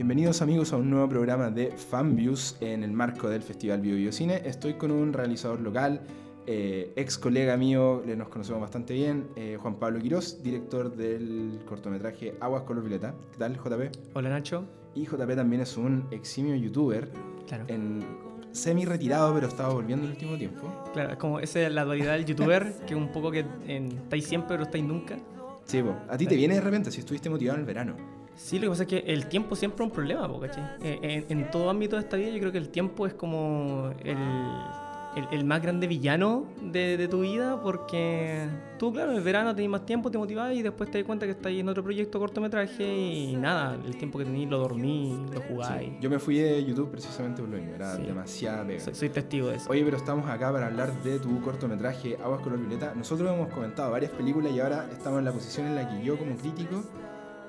Bienvenidos amigos a un nuevo programa de Fanviews en el marco del Festival Bio, Bio Cine. Estoy con un realizador local, eh, ex colega mío, le nos conocemos bastante bien, eh, Juan Pablo Quirós, director del cortometraje Aguas Color Violeta. ¿Qué tal, JP? Hola Nacho. Y JP también es un eximio youtuber, Claro. en semi retirado, pero estaba volviendo el último tiempo. Claro, es como esa es la dualidad del youtuber, que es un poco que en, estáis siempre pero estáis nunca. Sí, po. a ti te viene de repente si estuviste motivado en el verano. Sí, lo que pasa es que el tiempo siempre es un problema, ¿cachai? Eh, en, en todo ámbito de esta vida yo creo que el tiempo es como el, el- el más grande villano de, de tu vida porque tú, claro, en el verano tenés más tiempo, te motivás y después te das cuenta que estás en otro proyecto cortometraje y nada, el tiempo que tenés lo dormís, lo jugáis. Sí. Yo me fui de YouTube precisamente por lo mismo, era Sí. demasiada pega. Soy, soy testigo de eso. Oye, pero estamos acá para hablar de tu cortometraje Aguas Color Violeta. Nosotros hemos comentado varias películas y ahora estamos en la posición en la que yo como crítico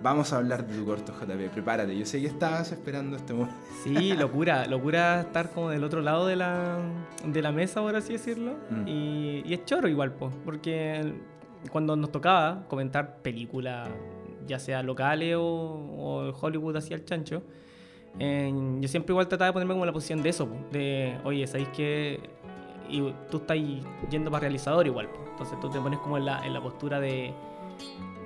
vamos a hablar de tu corto, JP. Prepárate, yo sé que estabas esperando este momento. Sí, locura, locura estar como del otro lado de la, de la mesa, por así decirlo. Mm. Y, y es choro igual, po, porque cuando nos tocaba comentar películas, ya sea locales o, o Hollywood hacia el chancho, eh, yo siempre igual trataba de ponerme como en la posición de eso, po, de, oye, ¿sabéis que y tú estás yendo para realizador igual? po. Entonces tú te pones como en la, en la postura de,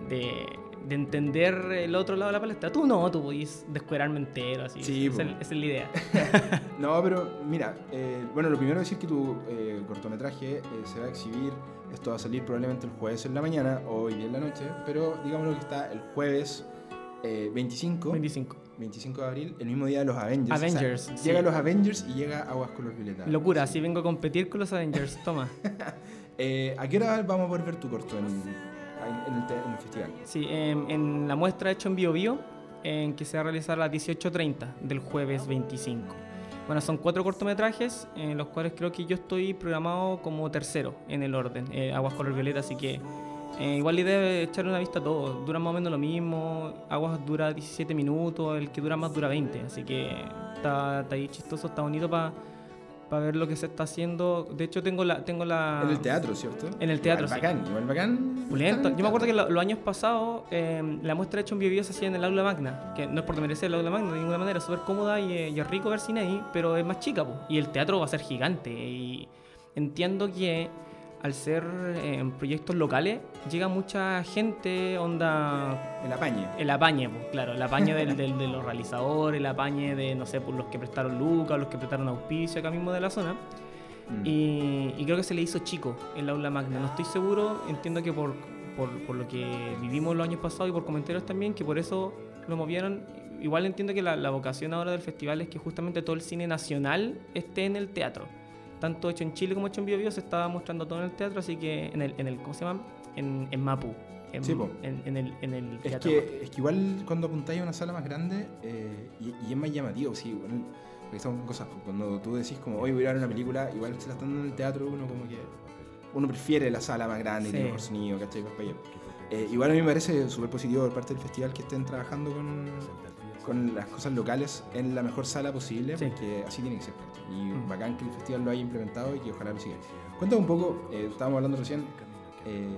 de, de entender el otro lado de la palestra. Tú no, tú podís descuerarme entero, así. Sí, esa, es- esa es la idea. No, pero mira, eh, bueno, lo primero es decir que tu eh, cortometraje eh, se va a exhibir, esto va a salir probablemente el jueves en la mañana o hoy día en la noche, pero digámoslo que está el jueves eh, 25, 25. 25 de abril, el mismo día de los Avengers. O sea, Avengers, sí. Llega los Avengers y llega Aguas Color Violeta. Locura, así vengo a competir con los Avengers. Toma. ¿A qué hora vamos a poder ver tu corto en, en el, en el festival? Sí, en, en la muestra hecho en Bio Bio, en que se va a realizar a las 18.30 del jueves 25. Bueno, son cuatro cortometrajes, en los cuales creo que yo estoy programado como tercero en el orden, eh, Aguas Color Violeta, así que eh, igual la idea es echarle una vista a todos. Duran más o menos lo mismo, Aguas dura 17 minutos, el que dura más dura 20, así que está, está ahí chistoso, está bonito para ver lo que se está haciendo. De hecho, tengo la... Tengo la En el teatro, ¿cierto? En el teatro, Igual sí. bacán, igual bacán. Pulento. en Yo me acuerdo que lo- los años pasados eh, la muestra hecha en Bio Bio se hacía en el aula magna, que no es por desmerecer el aula magna de ninguna manera, es súper cómoda y, eh, y es rico ver cine ahí, pero es más chica, po. y el teatro va a ser gigante. Y entiendo que al ser en proyectos locales llega mucha gente, onda. El apañe. el apañe, pues, claro, el apañe del- del- de los realizadores, el apañe de, no sé, por los que prestaron lucas, los que prestaron auspicio acá mismo de la zona. Mm. Y, y creo que se le hizo chico el aula magna. No estoy seguro, entiendo que por, por, por lo que vivimos los años pasados y por comentarios también, que por eso lo movieron. Igual entiendo que la, la vocación ahora del festival es que justamente todo el cine nacional esté en el teatro. Tanto hecho en Chile como hecho en Bio Bio se estaba mostrando todo en el teatro, así que en el, en el ¿cómo se llama? En, en Mapu. En, Sí, en, en el, en el Es teatro. que, es que igual cuando apuntáis a una sala más grande eh, y, y es más llamativo, sí, igual, porque estamos con cosas, cuando tú decís como hoy voy a ver una película, igual se la están dando en el teatro, uno como que uno prefiere la sala más grande, y Sí. tiene mejor sonido, ¿cachai? Eh, igual a mí me parece súper positivo por parte del festival que estén trabajando con, con las cosas locales en la mejor sala posible, Sí. porque así tiene que ser. Y Mm. bacán que el festival lo haya implementado y que ojalá lo siga. Cuéntame un poco, eh, estábamos hablando recién, eh,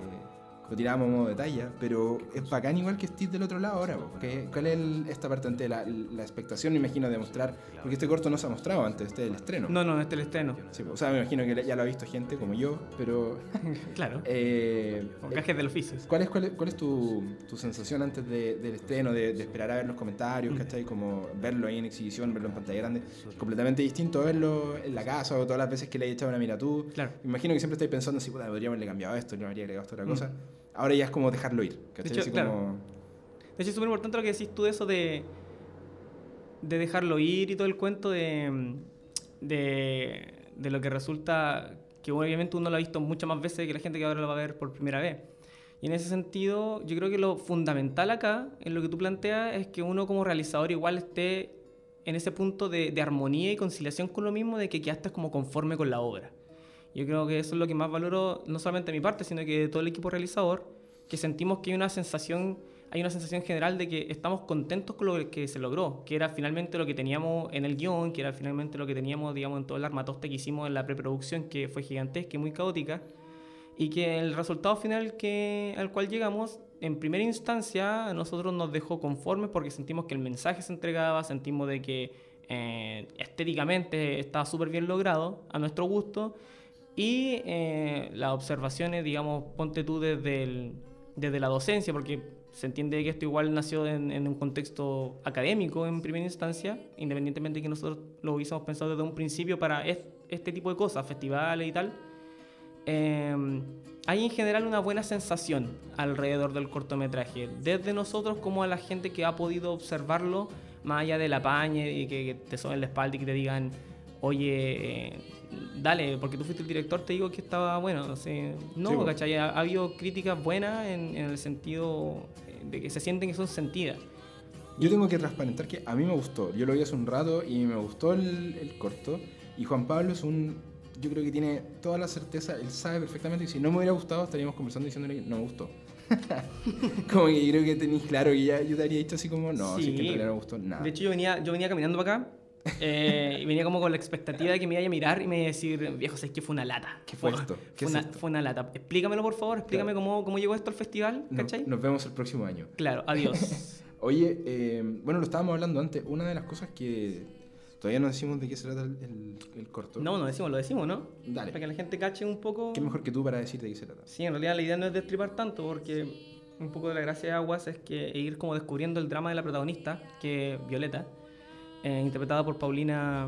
lo tirábamos a modo de talla, pero es bacán igual que estés del otro lado ahora. ¿Qué- ¿Cuál es el- esta parte ante la, la expectación, me imagino, de mostrar? Porque este corto no se ha mostrado antes, este es el estreno. No, no, este es el estreno. Sí, o sea, me imagino que ya lo ha visto gente como yo, pero... claro. eh, Con gajes del oficio. ¿Cuál es, cuál es, cuál es tu, tu sensación antes de- del estreno, de, de esperar a ver los comentarios, Mm. ¿cachai? Como verlo ahí en exhibición, verlo en pantalla grande, es completamente distinto verlo en la casa o todas las veces que le he echado una mira tú. Claro. Me imagino que siempre estáis pensando así, puta, podríamos haberle cambiado esto, no habría agregado esta otra Mm. cosa. Ahora ya es como dejarlo ir, ¿cachai? De hecho, Así claro. como- De hecho, es súper importante lo que decís tú de eso de, de dejarlo ir y todo el cuento de, de, de lo que resulta que obviamente uno lo ha visto muchas más veces que la gente que ahora lo va a ver por primera vez. Y en ese sentido, yo creo que lo fundamental acá, en lo que tú planteas, es que uno como realizador igual esté en ese punto de, de armonía y conciliación con lo mismo, de que quedaste como conforme con la obra. Yo creo que eso es lo que más valoro, no solamente de mi parte, sino que de todo el equipo realizador, que sentimos que hay una sensación, hay una sensación general de que estamos contentos con lo que se logró, que era finalmente lo que teníamos en el guion, que era finalmente lo que teníamos, digamos, en todo el armatoste que hicimos en la preproducción, que fue gigantesca y muy caótica, y que el resultado final que, al cual llegamos en primera instancia, a nosotros nos dejó conformes porque sentimos que el mensaje se entregaba, sentimos de que eh, estéticamente estaba súper bien logrado, a nuestro gusto, y eh, las observaciones, digamos, ponte tú desde, desde la docencia, porque se entiende que esto igual nació en, un contexto académico en primera instancia, independientemente de que nosotros lo hubiésemos pensado desde un principio para este tipo de cosas, festivales y tal. Em, hay en general una buena sensación alrededor del cortometraje, desde nosotros como a la gente que ha podido observarlo, más allá de la paña y que, te suenen la espalda y que te digan, oye, dale, porque tú fuiste el director, te digo que estaba bueno. no, ¿cachai? Ha, habido críticas buenas en, el sentido de que se sienten que son sentidas. Yo tengo que transparentar que a mí me gustó. Yo lo vi hace un rato y me gustó el, corto. Y Juan Pablo es un. Yo creo que tiene toda la certeza, él sabe perfectamente que si no me hubiera gustado estaríamos conversando diciéndole que no me gustó. como que creo que tenéis claro que ya yo te habría dicho así como, no, sí. que en realidad no me gustó nada. De hecho, yo venía, yo venía caminando para acá eh, y venía como con la expectativa de que me iba a mirar y me iba a decir, viejo, ¿sabes que fue una lata? ¿Qué fue, esto? fue, una, fue, una, lata. Explícamelo, por favor, explícame cómo, cómo llegó esto al festival, ¿cachai? nos vemos el próximo año. Claro, adiós. Oye, eh, bueno, lo estábamos hablando antes. Una de las cosas que todavía no decimos de qué se trata el, el, corto. No, no decimos, lo decimos, ¿no? Dale. Para que la gente cache un poco. ¿Qué mejor que tú para decir de qué se trata? Sí, en realidad la idea no es destripar tanto porque un poco de la gracia de Aguas es que ir como descubriendo el drama de la protagonista, que es Violeta, eh, interpretada por Paulina,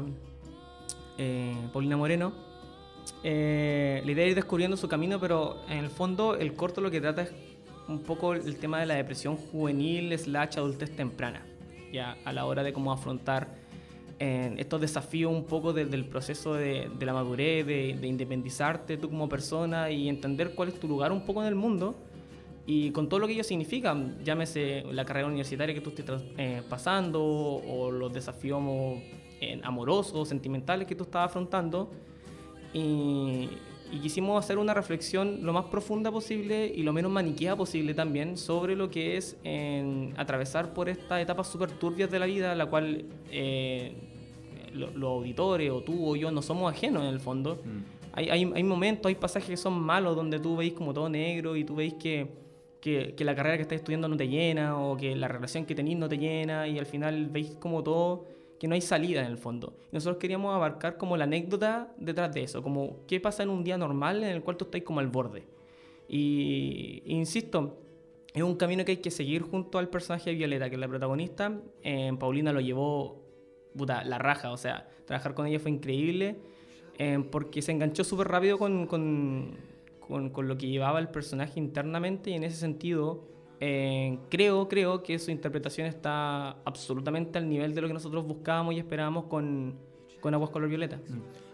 eh, Paulina Moreno. Eh, la idea es ir descubriendo su camino, pero en el fondo el corto lo que trata es un poco el tema de la depresión juvenil slash adultez temprana, ya a la hora de cómo afrontar estos desafíos un poco del proceso de, la madurez, de, de, independizarte tú como persona y entender cuál es tu lugar un poco en el mundo y con todo lo que ello significa, llámese la carrera universitaria que tú estés eh, pasando o los desafíos eh, amorosos, sentimentales que tú estás afrontando. Y, quisimos hacer una reflexión lo más profunda posible y lo menos maniqueada posible también sobre lo que es atravesar por estas etapas súper turbias de la vida, la cual eh, los auditores o tú o yo no somos ajenos en el fondo. Mm. Hay, hay, hay, momentos, hay pasajes que son malos donde tú veis como todo negro y tú veis que que, la carrera que estás estudiando no te llena o que la relación que tenés no te llena y al final veis como todo, que no hay salida en el fondo. Y nosotros queríamos abarcar como la anécdota detrás de eso, como qué pasa en un día normal en el cual tú estás como al borde. Y insisto, es un camino que hay que seguir junto al personaje de Violeta, que es la protagonista. Eh, Paulina lo llevó puta, la raja, o sea, trabajar con ella fue increíble eh, porque se enganchó súper rápido con, con con, con, lo que llevaba el personaje internamente y en ese sentido eh, creo, creo que su interpretación está absolutamente al nivel de lo que nosotros buscábamos y esperábamos con, con Aguas Color Violeta.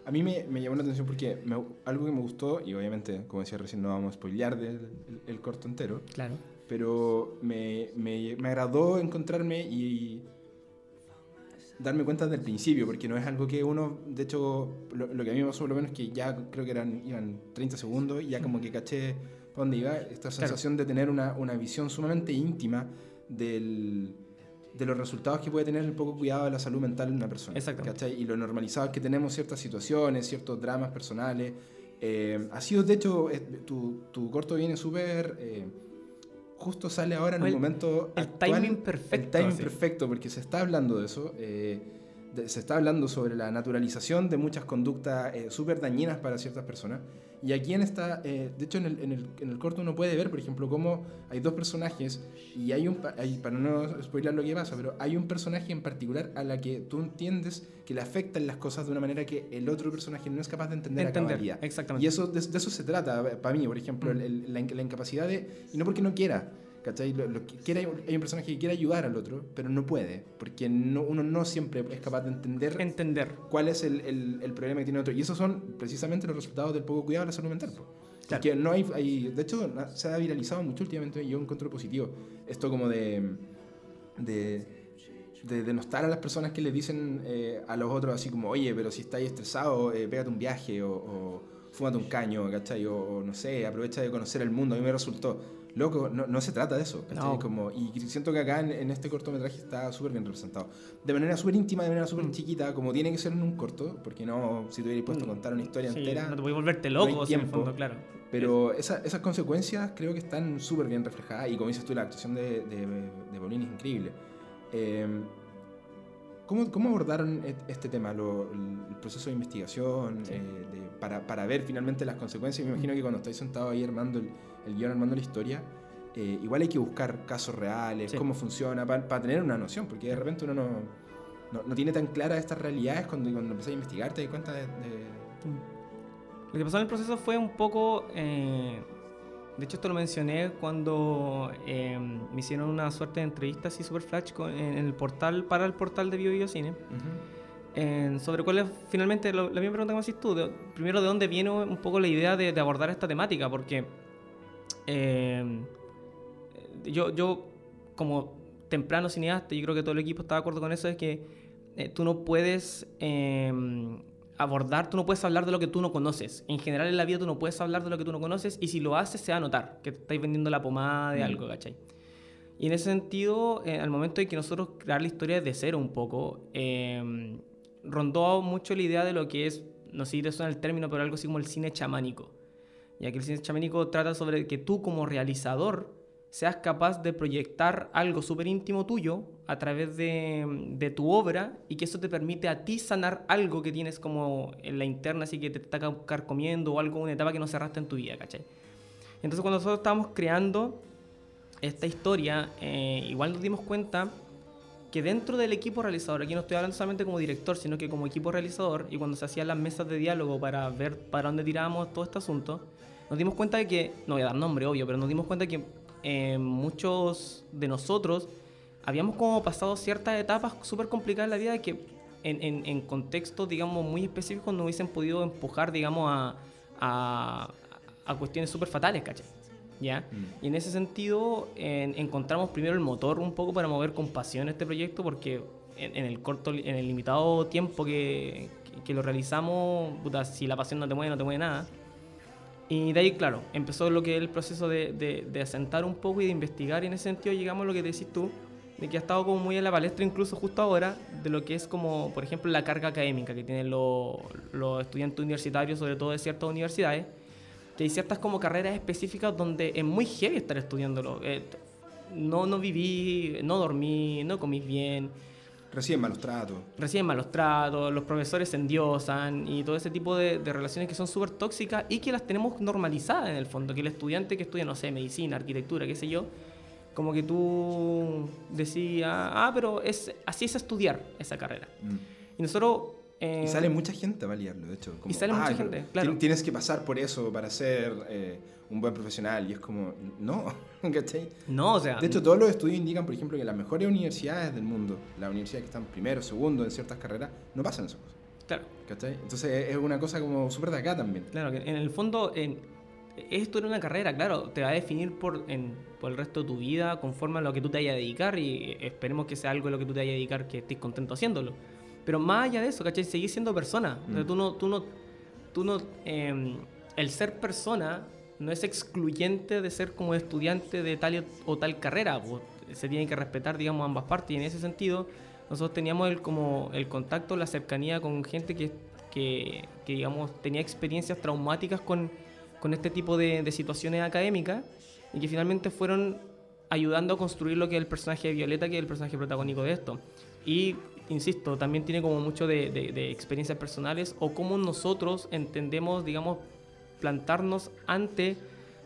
A mí me, me, llamó la atención porque algo que me gustó, y obviamente, como decía recién, no vamos a spoilear del el, corto entero. Claro. Pero me, me, me agradó encontrarme y, darme cuenta del principio, porque no es algo que uno, de hecho, lo, que a mí me pasó por lo menos es que ya creo que eran iban 30 segundos y ya como que caché para dónde iba, esta sensación de tener una, una, visión sumamente íntima del, de los resultados que puede tener el poco cuidado de la salud mental de una persona. Exacto. Y lo normalizado que tenemos ciertas situaciones, ciertos dramas personales. Eh, ha sido, de hecho, tu, tu corto viene súper... Eh, justo sale ahora en el, momento el timing perfecto. El timing perfecto, porque se está hablando de eso. Eh, se está hablando sobre la naturalización de muchas conductas eh, súper dañinas para ciertas personas. Y aquí en esta, eh, de hecho en el, en, el, en el, corto uno puede ver, por ejemplo, cómo hay dos personajes y hay un, hay, para no spoiler lo que pasa, pero hay un personaje en particular a la que tú entiendes que le afectan las cosas de una manera que el otro personaje no es capaz de entender, entender a Exactamente. Y eso, de, eso se trata, para mí, por ejemplo, mm. la, la incapacidad de, y no porque no quiera, ¿Cachai? Lo, quiere, hay un personaje que quiere ayudar al otro, pero no puede, porque no, uno no siempre es capaz de entender, entender. cuál es el, el, problema que tiene otro. Y esos son precisamente los resultados del poco cuidado de la salud mental. Porque no hay, hay, de hecho, se ha viralizado mucho últimamente y yo encuentro positivo. Esto como de, de, de denostar a las personas que le dicen eh, a los otros así como, oye, pero si estáis estresado, eh, pégate un viaje o, o fúmate un caño, ¿cachai? O, o, no sé, aprovecha de conocer el mundo. A mí me resultó loco, no, no se trata de eso. No. Como, y siento que acá en, en este cortometraje está súper bien representado. De manera súper íntima, de manera súper Mm. chiquita, como tiene que ser en un corto, porque no, si te hubieras puesto a contar una historia Sí, entera. No te voy a volverte no loco, sí, en el fondo, claro. Pero esa- esas consecuencias creo que están súper bien reflejadas y como dices tú, la actuación de, de, de es increíble. Eh, ¿cómo, ¿Cómo abordaron et- este tema, lo- el proceso de investigación, Sí. eh, de- para, para ver finalmente las consecuencias? Me imagino que cuando estáis sentado ahí armando el, el guion, armando la historia, eh, igual hay que buscar casos reales, Sí. cómo funciona, para tener una noción, porque de repente uno no, no, no tiene tan claras estas realidades cuando, cuando empezás a investigar, te das cuenta de... de- Lo que pasó en el proceso fue un poco. eh, de hecho, esto lo mencioné cuando eh, me hicieron una suerte de entrevista así super flash con- en el portal, para el portal de Bio Bio Cine. Ujú. en- sobre cuál es finalmente lo- la misma pregunta que me haces tú. de- primero, ¿de dónde viene un poco la idea de, de abordar esta temática? Porque eh, yo, yo, como temprano cineasta, yo creo que todo el equipo está de acuerdo con eso, es que eh, tú no puedes eh, abordar, tú no puedes hablar de lo que tú no conoces. En general en la vida tú no puedes hablar de lo que tú no conoces y si lo haces se va a notar que te estáis vendiendo la pomada de Mm. algo, ¿cachai? Y en ese sentido, eh, al momento de que nosotros crear la historia desde cero un poco, eh, rondó mucho la idea de lo que es, no sé si te suena el término, pero algo así como el cine chamánico. Ya que el cine chamánico trata sobre que tú como realizador seas capaz de proyectar algo súper íntimo tuyo a través de, de tu obra y que eso te permite a ti sanar algo que tienes como en la interna, así que te está ca- carcomiendo o algo, una etapa que no cerraste en tu vida, ¿cachai? Entonces cuando nosotros estábamos creando esta historia, eh, igual nos dimos cuenta que dentro del equipo realizador, aquí no estoy hablando solamente como director, sino que como equipo realizador, y cuando se hacían las mesas de diálogo para ver para dónde tirábamos todo este asunto, nos dimos cuenta de que, no voy a dar nombre, obvio, pero nos dimos cuenta que eh, muchos de nosotros habíamos como pasado ciertas etapas súper complicadas en la vida de que en, en, en contextos, digamos, muy específicos no hubiesen podido empujar, digamos, a, a, a cuestiones súper fatales, ¿cachai? ¿Ya? Mm. Y en ese sentido en- encontramos primero el motor un poco para mover con pasión este proyecto porque en, en el corto, en el limitado tiempo que, que- que lo realizamos, puta, si la pasión no te mueve, no te mueve nada. Y de ahí, claro, empezó lo que es el proceso de, de, de asentar un poco y de investigar y en ese sentido llegamos a lo que decís tú, de que ha estado como muy en la palestra incluso justo ahora, de lo que es como, por ejemplo, la carga académica que tienen los, los estudiantes universitarios, sobre todo de ciertas universidades, que hay ciertas como carreras específicas donde es muy heavy estar estudiándolo. Eh, no, no viví, no dormí, no comí bien, Reciben malos tratos. reciben malos tratos, los profesores se endiosan y todo ese tipo de, de relaciones que son súper tóxicas y que las tenemos normalizadas en el fondo. Que el estudiante que estudia, no sé, medicina, arquitectura, qué sé yo, como que tú decías, ah, pero es, así es estudiar esa carrera. Mm. Y nosotros... eh, Y sale mucha gente a vallarlo, de hecho. como, Y sale mucha "Ay, gente, claro. tien- Tienes que pasar por eso para ser eh, un buen profesional. Y es como, no, ¿cachai? No, o sea... De hecho, todos los estudios indican, por ejemplo, que las mejores universidades del mundo, las universidades que están primero, segundo en ciertas carreras, no pasan esas cosas. claro. ¿Cachai? Entonces es una cosa como súper de acá también. Claro, que en el fondo en, esto era una carrera, claro, te va a definir por, en- por el resto de tu vida conforme a lo que tú te vayas a dedicar y esperemos que sea algo a lo que tú te vayas a dedicar que estés contento haciéndolo. Pero más allá de eso, ¿cachai? Seguir siendo persona. O sea, Mm. tú no, tú no, tú no, em, el ser persona no es excluyente de ser como estudiante de tal o tal carrera. pues, se tiene que respetar, digamos, ambas partes y en ese sentido nosotros teníamos el, como el contacto, la cercanía con gente que, que, que, digamos, tenía experiencias traumáticas con, con este tipo de, de situaciones académicas y que finalmente fueron ayudando a construir lo que es el personaje de Violeta, que es el personaje protagónico de esto. Y, insisto, también tiene como mucho de, de- de experiencias personales o cómo nosotros entendemos, digamos, plantarnos ante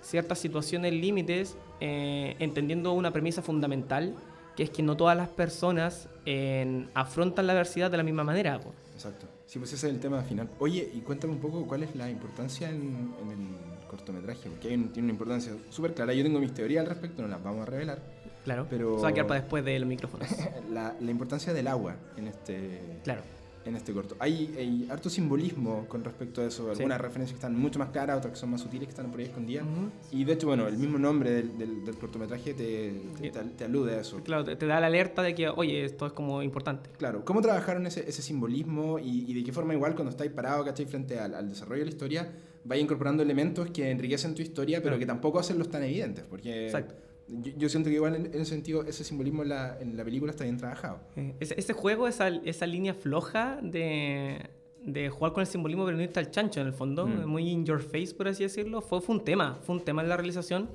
ciertas situaciones límites, eh, entendiendo una premisa fundamental, que es que no todas las personas eh, afrontan la adversidad de la misma manera. po. Exacto. Sí, pues ese es el tema final. Oye, y cuéntame un poco cuál es la importancia en, en el cortometraje, porque hay un- tiene una importancia súper clara. Yo tengo mis teorías al respecto, no las vamos a revelar. Claro. Pero- Se va a quedar para después de los micrófonos. La, la importancia del agua en este, claro. En este corto. Hay, hay harto simbolismo con respecto a eso. Sí. Algunas referencias que están mucho más claras, otras que son más sutiles, que están por ahí escondidas. Ujú. Y de hecho, bueno, el mismo nombre del, del- del cortometraje te, Sí. te, te alude a eso. Claro, te, da la alerta de que, oye, esto es como importante. Claro, ¿cómo trabajaron ese, ese simbolismo y, y de qué forma igual cuando estáis parados, ¿cachai? Frente al, al desarrollo de la historia, vaya incorporando elementos que enriquecen tu historia, pero que tampoco hacen los tan evidentes, porque... Exacto. Yo, siento que igual en, ese sentido ese simbolismo en la, en la película está bien trabajado. ese, juego, esa, esa línea floja de, de jugar con el simbolismo pero no irte al chancho en el fondo, mm. muy in your face por así decirlo, fue, fue un tema, fue un tema en la realización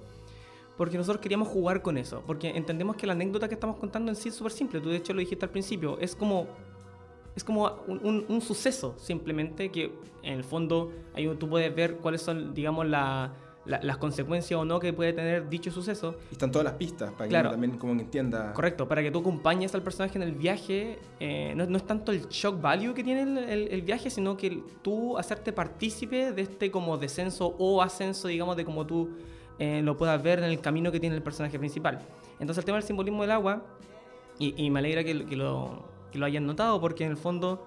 porque nosotros queríamos jugar con eso, porque entendemos que la anécdota que estamos contando en sí es súper simple, tú de hecho lo dijiste al principio, es como, es como un, un, suceso simplemente que en el fondo ahí tú puedes ver cuáles son, digamos, la, las consecuencias o no que puede tener dicho suceso. Y están todas las pistas para que también como entienda. Correcto, para que tú acompañes al personaje en el viaje. Eh, no, no, es tanto el shock value que tiene el, el, viaje, sino que tú hacerte partícipe de este como descenso o ascenso, digamos, de como tú eh, lo puedas ver en el camino que tiene el personaje principal. Entonces el tema del simbolismo del agua, y, y me alegra que, que, lo, que, lo, hayan notado, porque en el fondo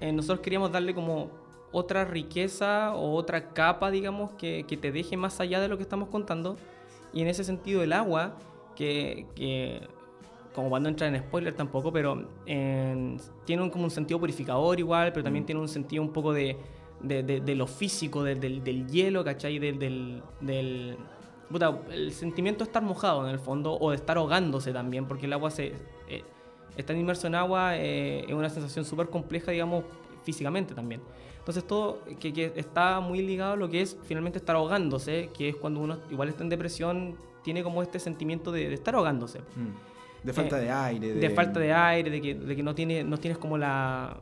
eh, nosotros queríamos darle como otra riqueza o otra capa, digamos, que, que, te deje más allá de lo que estamos contando. Y en ese sentido el agua, que, que como cuando entra en spoiler tampoco, pero tiene un, como un sentido purificador igual, pero también mm. tiene un sentido un poco de, de, de, lo físico, del, del, hielo, ¿cachai? Del, del, el sentimiento de estar mojado en el fondo o de estar ahogándose también, porque el agua se... Eh, estar inmerso en agua eh, es una sensación súper compleja, digamos, físicamente también. Entonces todo que, que, está muy ligado a lo que es finalmente estar ahogándose, que es cuando uno igual está en depresión, tiene como este sentimiento de, estar ahogándose. Mm. De falta eh, de aire. De... falta de aire, de que, de que no, tiene, no tienes como la...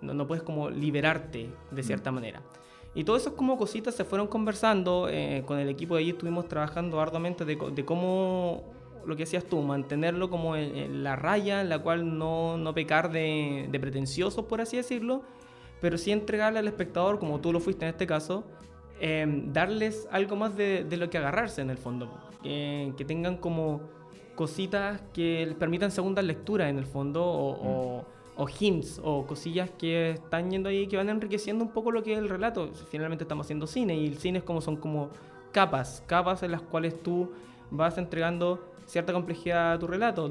No, no puedes como liberarte de cierta mm. manera. Y todas esas como cositas se fueron conversando, eh, con el equipo de allí estuvimos trabajando arduamente de, de cómo, lo que decías tú, mantenerlo como en, la raya en la cual no, no pecar de, de pretenciosos, por así decirlo, pero sí entregarle al espectador, como tú lo fuiste en este caso, em, darles algo más de, de, lo que agarrarse en el fondo. que tengan como cositas que les permitan segundas lecturas en el fondo o, o, hints o cosillas que están yendo ahí que van enriqueciendo un poco lo que es el relato. Finalmente estamos haciendo cine y el cine es como son como capas, capas en las cuales tú vas entregando cierta complejidad a tu relato.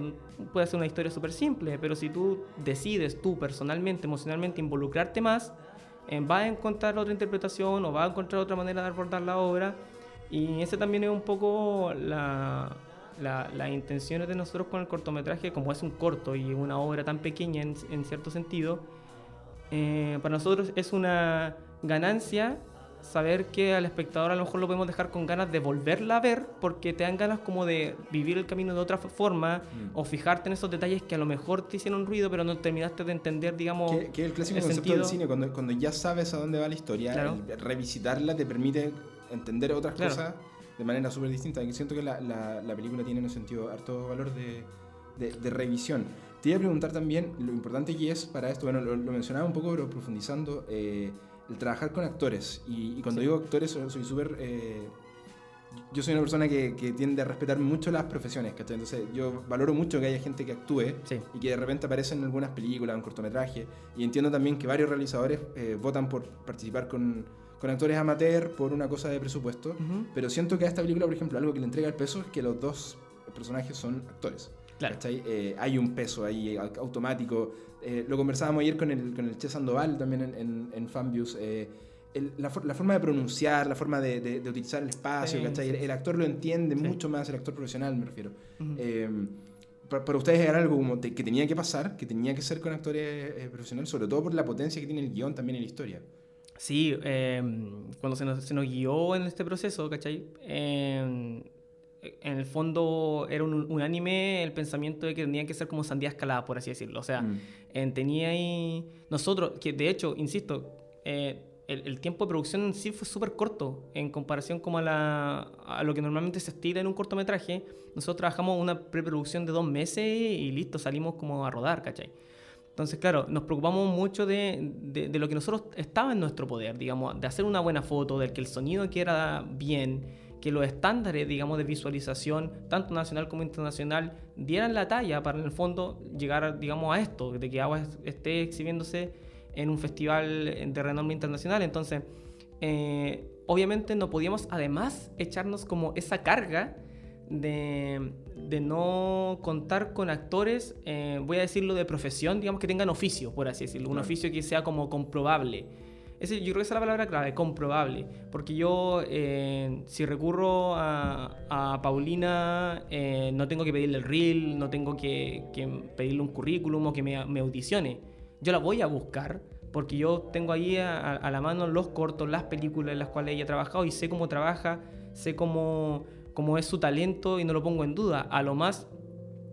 Puede ser una historia súper simple, pero si tú decides tú personalmente, emocionalmente involucrarte más, eh, vas a encontrar otra interpretación o vas a encontrar otra manera de abordar la obra. Y ese también es un poco la, las intenciones de nosotros con el cortometraje, como es un corto y una obra tan pequeña en, en cierto sentido, eh, para nosotros es una ganancia saber que al espectador a lo mejor lo podemos dejar con ganas de volverla a ver porque te dan ganas como de vivir el camino de otra forma mm. o fijarte en esos detalles que a lo mejor te hicieron ruido pero no terminaste de entender, digamos... Que, que el clásico concepto del cine, cuando, cuando ya sabes a dónde va la historia, revisitarla te permite entender otras cosas de manera súper distinta. Y siento que la, la, película tiene en un sentido harto valor de, de, revisión. Te iba a preguntar también lo importante que es para esto, bueno, lo, mencionaba un poco, pero profundizando... Eh, el trabajar con actores. Y, cuando digo actores, soy súper... Eh, yo soy una persona que, que, tiende a respetar mucho las profesiones, ¿cachai? Entonces yo valoro mucho que haya gente que actúe y que de repente aparece en algunas películas, en cortometrajes. Y entiendo también que varios realizadores eh, votan por participar con, con, actores amateur por una cosa de presupuesto. Pero siento que a esta película, por ejemplo, algo que le entrega el peso es que los dos personajes son actores. Claro. Eh, hay un peso ahí automático. Eh, lo conversábamos ayer con el, con el Che Sandoval también en, en, en Fanviews. Eh, la, la, forma de pronunciar, la forma de, de, utilizar el espacio, El, actor lo entiende mucho más, el actor profesional me refiero. para, ustedes era algo como que tenía que pasar, que tenía que ser con actores profesionales, sobre todo por la potencia que tiene el guion también en la historia. Sí, cuando se nos, se nos, guió en este proceso, ¿cachai? En el fondo era un, anime el pensamiento de que tenía que ser como sandía escalada, por así decirlo. O sea, mm. tenía ahí... Nosotros, que de hecho, insisto, eh, el, tiempo de producción en sí fue súper corto en comparación como a, la, a lo que normalmente se estira en un cortometraje. Nosotros trabajamos una preproducción de dos meses y listo, salimos como a rodar, ¿cachai? Entonces, claro, nos preocupamos mucho de, de, de lo que nosotros estaba en nuestro poder, digamos, de hacer una buena foto, de que el sonido quedara bien, que los estándares, digamos, de visualización, tanto nacional como internacional, dieran la talla para en el fondo llegar, digamos, a esto, de que Agua esté exhibiéndose en un festival de renombre internacional. Entonces, eh, obviamente no podíamos además echarnos como esa carga de, de no contar con actores, eh, voy a decirlo de profesión, digamos que tengan oficio, por así decirlo, un oficio que sea como comprobable. Ese, yo creo que esa es la palabra clave, comprobable. Porque yo, eh, si recurro a, a Paulina, eh, no tengo que pedirle el reel, no tengo que, pedirle un currículum o que me, me, audicione. Yo la voy a buscar porque yo tengo ahí a, a, la mano los cortos, las películas en las cuales ella ha trabajado y sé cómo trabaja, sé cómo, cómo es su talento y no lo pongo en duda. A lo más,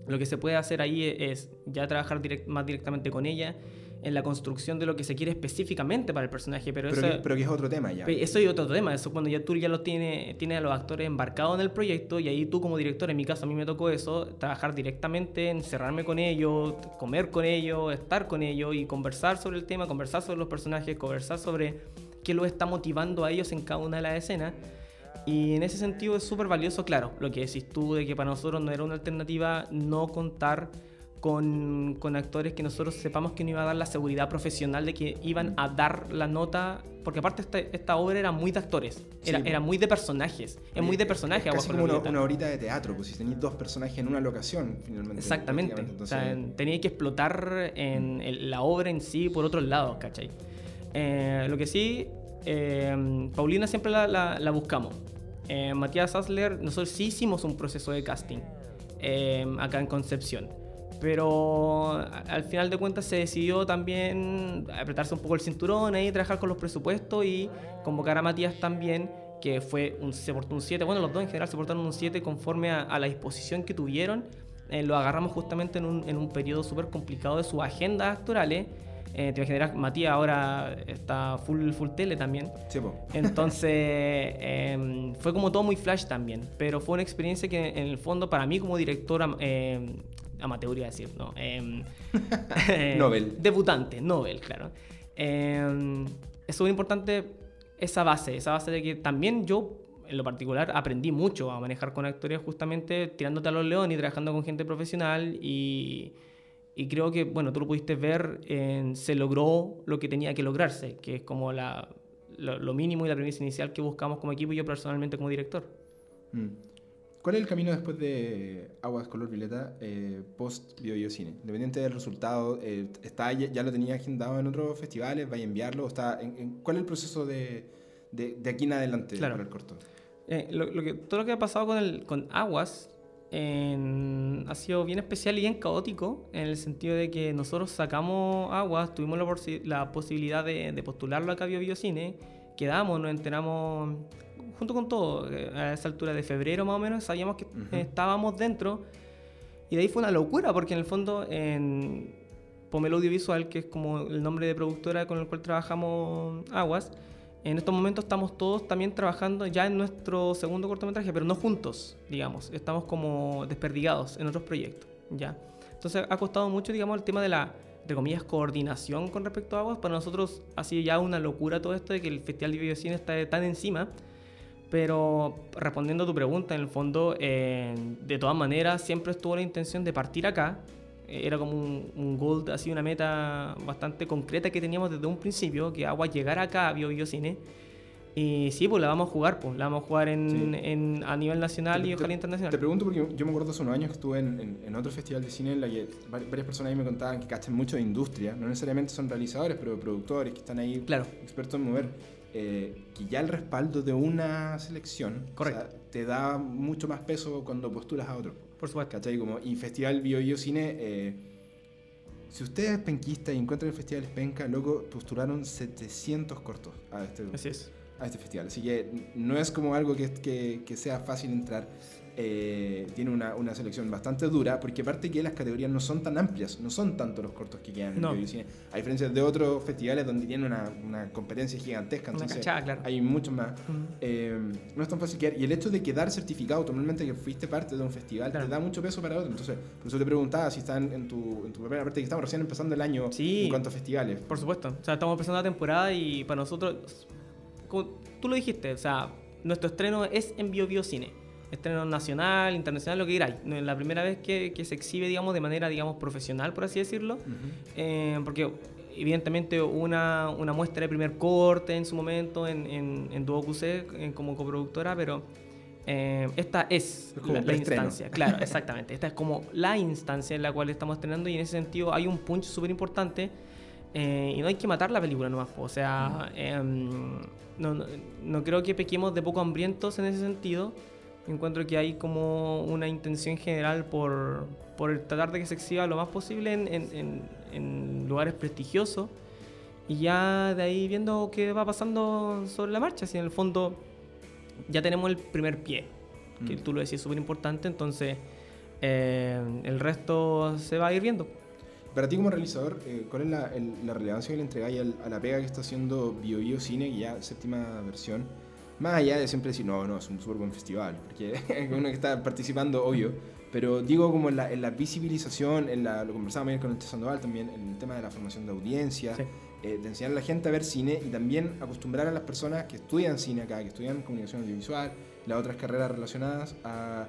lo que se puede hacer ahí es, ya trabajar más directamente con ella en la construcción de lo que se quiere específicamente para el personaje. Pero, pero, eso, que, pero que es otro tema ya. Eso es otro tema. Eso cuando ya tú ya lo tienes, tienes a los actores embarcados en el proyecto y ahí tú como director, en mi caso a mí me tocó eso, trabajar directamente, encerrarme con ellos, comer con ellos, estar con ellos y conversar sobre el tema, conversar sobre los personajes, conversar sobre qué lo está motivando a ellos en cada una de las escenas. Y en ese sentido es súper valioso, claro, lo que decís tú de que para nosotros no era una alternativa no contar con, con, actores que nosotros sepamos que no iba a dar la seguridad profesional de que iban a dar la nota, porque aparte esta, esta obra era muy de actores, era, sí, era muy de personajes, es muy de personajes. Es casi como una, una, horita de teatro, pues si tenéis dos personajes en una locación, finalmente. Exactamente, Entonces... o sea, teníais que explotar en el, la obra en sí por otros lados, ¿cachai? Eh, lo que sí, eh, Paulina siempre la, la, la buscamos. Eh, Matías Asler, nosotros sí hicimos un proceso de casting acá en Concepción pero al final de cuentas se decidió también apretarse un poco el cinturón y trabajar con los presupuestos y convocar a Matías también, que fue un, se portó un 7, bueno, los dos en general se portaron un 7 conforme a, a, la disposición que tuvieron. Eh, lo agarramos justamente en un, en un periodo súper complicado de sus agendas actorales. Eh, te imaginarás, Matías ahora está full, full tele también. Sí. Entonces, eh, fue como todo muy flash también. Pero fue una experiencia que, en el fondo, para mí como directora, eh, amateur iba a decir, ¿no? Eh, Nobel. Debutante, Nobel, claro. Eh, es súper importante esa base, esa base de que también yo, en lo particular, aprendí mucho a manejar con actores justamente tirándote a los leones y trabajando con gente profesional y, y creo que, bueno, tú lo pudiste ver, se logró lo que tenía que lograrse, que es como la, lo, lo, mínimo y la premisa inicial que buscamos como equipo y yo personalmente como director. Mm. ¿Cuál es el camino después de Aguas Color Violeta eh, post Bio Cine? Independiente del resultado, eh, está, ya, ya, lo tenía agendado en otros festivales, ¿vaya a enviarlo? Está en, en, ¿Cuál es el proceso de, de, de aquí en adelante claro. para el corto? Eh, lo, lo que, todo lo que ha pasado con, el, con Aguas en, ha sido bien especial y bien caótico en el sentido de que nosotros sacamos Aguas, tuvimos la, la posibilidad de, de, postularlo acá a Bio, Bio Cine, quedamos, nos enteramos junto con todo, a esa altura de febrero más o menos, sabíamos que uh -huh. estábamos dentro. Y de ahí fue una locura, porque en el fondo en Pomelo Audiovisual, que es como el nombre de productora con el cual trabajamos Aguas, en estos momentos estamos todos también trabajando ya en nuestro segundo cortometraje, pero no juntos, digamos. Estamos como desperdigados en otros proyectos, ¿ya? Entonces ha costado mucho, digamos, el tema de la, entre comillas, coordinación con respecto a Aguas. Para nosotros ha sido ya una locura todo esto de que el Festival de Videocine está tan encima pero respondiendo a tu pregunta, en el fondo, eh, de todas maneras, siempre estuvo la intención de partir acá. Era como un, un goal, así una meta bastante concreta que teníamos desde un principio, que Agua llegara acá a Bio, Bio Cine. Y sí, pues la vamos a jugar, pues la vamos a jugar en, sí. en, a nivel nacional te, y ojalá te, internacional. Te pregunto porque yo me acuerdo hace unos años que estuve en, en, en, otro festival de cine en la que varias personas ahí me contaban que cachan mucho de industria, no necesariamente son realizadores, pero productores que están ahí claro. expertos en mover eh, que ya el respaldo de una selección o sea, te da mucho más peso cuando postulas a otro. Por supuesto. ¿Cachai? Como, y Festival Bio Bio Cine, eh, si usted es penquista y encuentra el Festival Penca, loco, postularon 700 cortos a este, Así es. A este festival. Así que no es como algo que, que, que sea fácil entrar. Eh, tiene una, una, selección bastante dura, porque aparte que las categorías no son tan amplias, no son tanto los cortos que quedan no. en Biocine, a diferencia de otros festivales donde tienen una, una competencia gigantesca, entonces cachada, claro. hay mucho más. Uh -huh. eh, no es tan fácil quedar, y el hecho de quedar certificado, normalmente que fuiste parte de un festival, claro. te da mucho peso para otro. Entonces, por eso te preguntaba si están en tu, en tu primera parte, que estamos recién empezando el año sí, en cuanto a festivales. Por supuesto, o sea, estamos empezando la temporada y para nosotros, como tú lo dijiste, o sea, nuestro estreno es en Bio Bio Cine estreno nacional, internacional, lo que queráis. La primera vez que, que, se exhibe, digamos, de manera, digamos, profesional, por así decirlo, uh -huh. eh, porque evidentemente una, una muestra de primer corte en su momento en, en, en Duo QC como coproductora, pero eh, esta es, es la, la instancia, claro, exactamente. Esta es como la instancia en la cual estamos estrenando y en ese sentido hay un punch súper importante Eh, y no hay que matar la película nomás. O sea, em, no, no, no creo que pequemos de poco hambrientos en ese sentido. Encuentro que hay como una intención general por, por tratar de que se exhiba lo más posible en, en- en- en lugares prestigiosos y ya de ahí viendo qué va pasando sobre la marcha. Si en el fondo ya tenemos el primer pie, que Mm. tú lo decías súper importante, entonces eh, el resto se va a ir viendo. Para ti como realizador, eh, ¿cuál es la, el- la relevancia que le entregáis a la pega que está haciendo Bio Bio Cine, que ya séptima versión? Más allá de siempre decir, no, no, es un súper buen festival, porque uno que está participando, obvio, pero digo como en la, en la visibilización, en la, lo conversábamos ayer con el Sandoval también, en el tema de la formación de audiencia, Sí. eh, de enseñar a la gente a ver cine y también acostumbrar a las personas que estudian cine acá, que estudian comunicación audiovisual, las otras carreras relacionadas, a...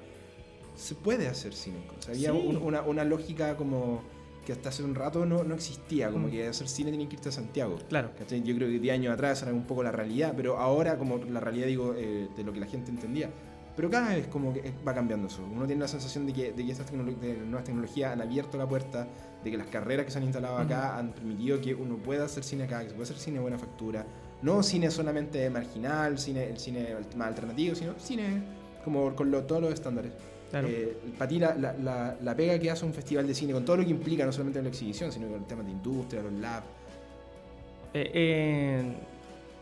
Se puede hacer cine. O sea, había Sí. un- una, una lógica como que hasta hace un rato no, no existía, como Mm. que hacer cine tenía que irte a Santiago. Claro. ¿cachai? Yo creo que 10 años atrás era un poco la realidad, pero ahora como la realidad digo eh, de lo que la gente entendía. Pero cada vez como que va cambiando eso. Uno tiene la sensación de que, de que estas tecnolo- de nuevas tecnologías han abierto la puerta, de que las carreras que se han instalado acá han permitido que uno pueda hacer cine acá, que se puede hacer cine de buena factura. No cine solamente marginal, cine, el cine más alternativo, sino cine como con lo- todos los estándares. Claro. Eh, para ti, la, la, pega que hace un festival de cine, con todo lo que implica, no solamente la exhibición, sino con el tema de industria, los labs. Eh, eh,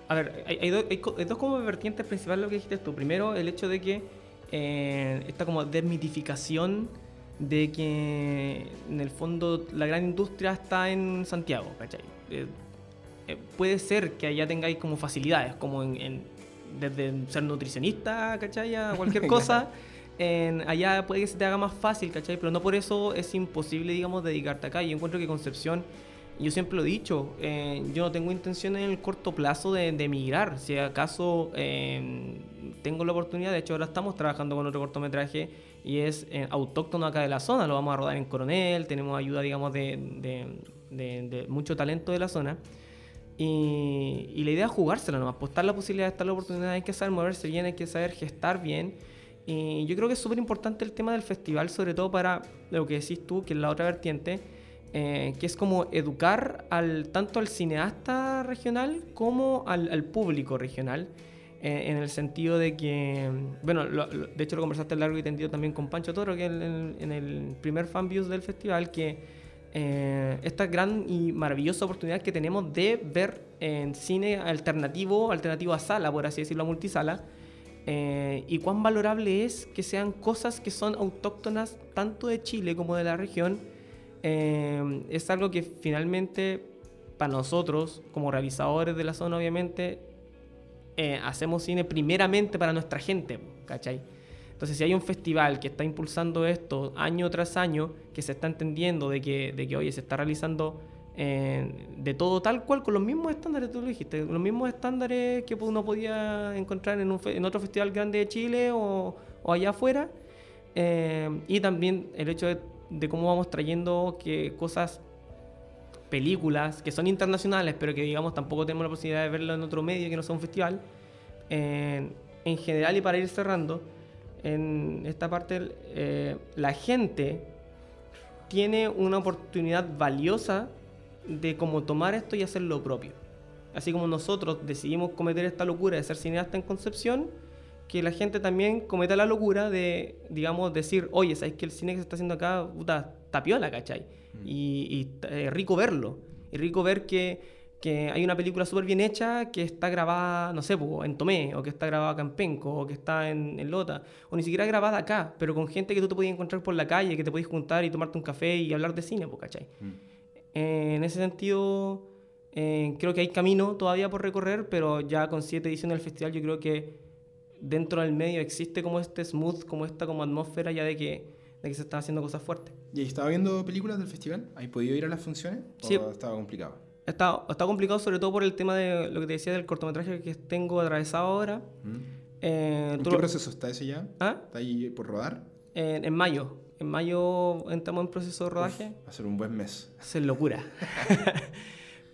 a ver, hay, hay do- hay co- hay dos como vertientes principales lo que dijiste tú. Primero, el hecho de que esta como desmitificación de que en el fondo la gran industria está en Santiago, ¿cachai? Puede ser que allá tengáis como facilidades, como en, en- desde ser nutricionista, ¿cachai? A cualquier cosa. Allá puede que se te haga más fácil, ¿cachai? Pero no por eso es imposible, digamos, dedicarte acá. Yo encuentro que Concepción, yo siempre lo he dicho, eh, yo no tengo intención en el corto plazo de, de emigrar. Si acaso eh, tengo la oportunidad, de hecho ahora estamos trabajando con otro cortometraje y es eh, autóctono acá de la zona, lo vamos a rodar en Coronel, tenemos ayuda, digamos, de, de- de- de mucho talento de la zona. Y, la idea es jugársela nomás, apostar la posibilidad, estar la oportunidad, hay que saber moverse bien, hay que saber gestar bien. Y yo creo que es súper importante el tema del festival, sobre todo para lo que decís tú, que es la otra vertiente, eh, que es como educar al, tanto al cineasta regional como al, al público regional, eh, en el sentido de que, bueno, lo- lo- de hecho lo conversaste largo y tendido también con Pancho Toro, que en, el- en el primer fan views del festival, que eh, esta gran y maravillosa oportunidad que tenemos de ver en cine alternativo, alternativo a sala, por así decirlo, a multisala, eh, y cuán valorable es que sean cosas que son autóctonas tanto de Chile como de la región. Eh, es algo que finalmente para nosotros, como realizadores de la zona, obviamente, eh, hacemos cine primeramente para nuestra gente, ¿cachai? Entonces, si hay un festival que está impulsando esto año tras año, que se está entendiendo de que, de que oye, se está realizando eh, de todo tal cual, con los mismos estándares, tú lo dijiste, los mismos estándares que uno podía encontrar en, un fe- en otro festival grande de Chile o, allá afuera. Eh, y también el hecho de, cómo vamos trayendo que cosas películas que son internacionales, pero que digamos tampoco tenemos la posibilidad de verlo en otro medio que no sea un festival. En, en general, y para ir cerrando, en esta parte, eh, la gente tiene una oportunidad valiosa de cómo tomar esto y hacer lo propio. Así como nosotros decidimos cometer esta locura de ser cineasta en Concepción, que la gente también cometa la locura de, digamos, decir, oye, ¿sabes que el cine que se está haciendo acá, puta, tapiola, ¿cachai? Y, y rico verlo. Es rico ver que, que hay una película súper bien hecha que está grabada, no sé, en Tomé, o que está grabada acá en Penco, o que está en, en Lota, o ni siquiera grabada acá, pero con gente que tú te podías encontrar por la calle, que te podías juntar y tomarte un café y hablar de cine, ¿cachai? Eh, en ese sentido, eh, creo que hay camino todavía por recorrer, pero ya con siete ediciones del festival yo creo que dentro del medio existe como este smooth, como esta como atmósfera ya de que, de que se están haciendo cosas fuertes. ¿Y estaba viendo películas del festival? ¿Has podido ir a las funciones? Sí. ¿O estaba complicado? Está, está complicado sobre todo por el tema de lo que te decía del cortometraje que tengo atravesado ahora. ¿Mm? Eh, ¿En qué proceso está ese ya? ¿Ah? ¿Está ahí por rodar? En, en mayo. En mayo entramos en proceso de rodaje. Va a ser un buen mes. Es locura.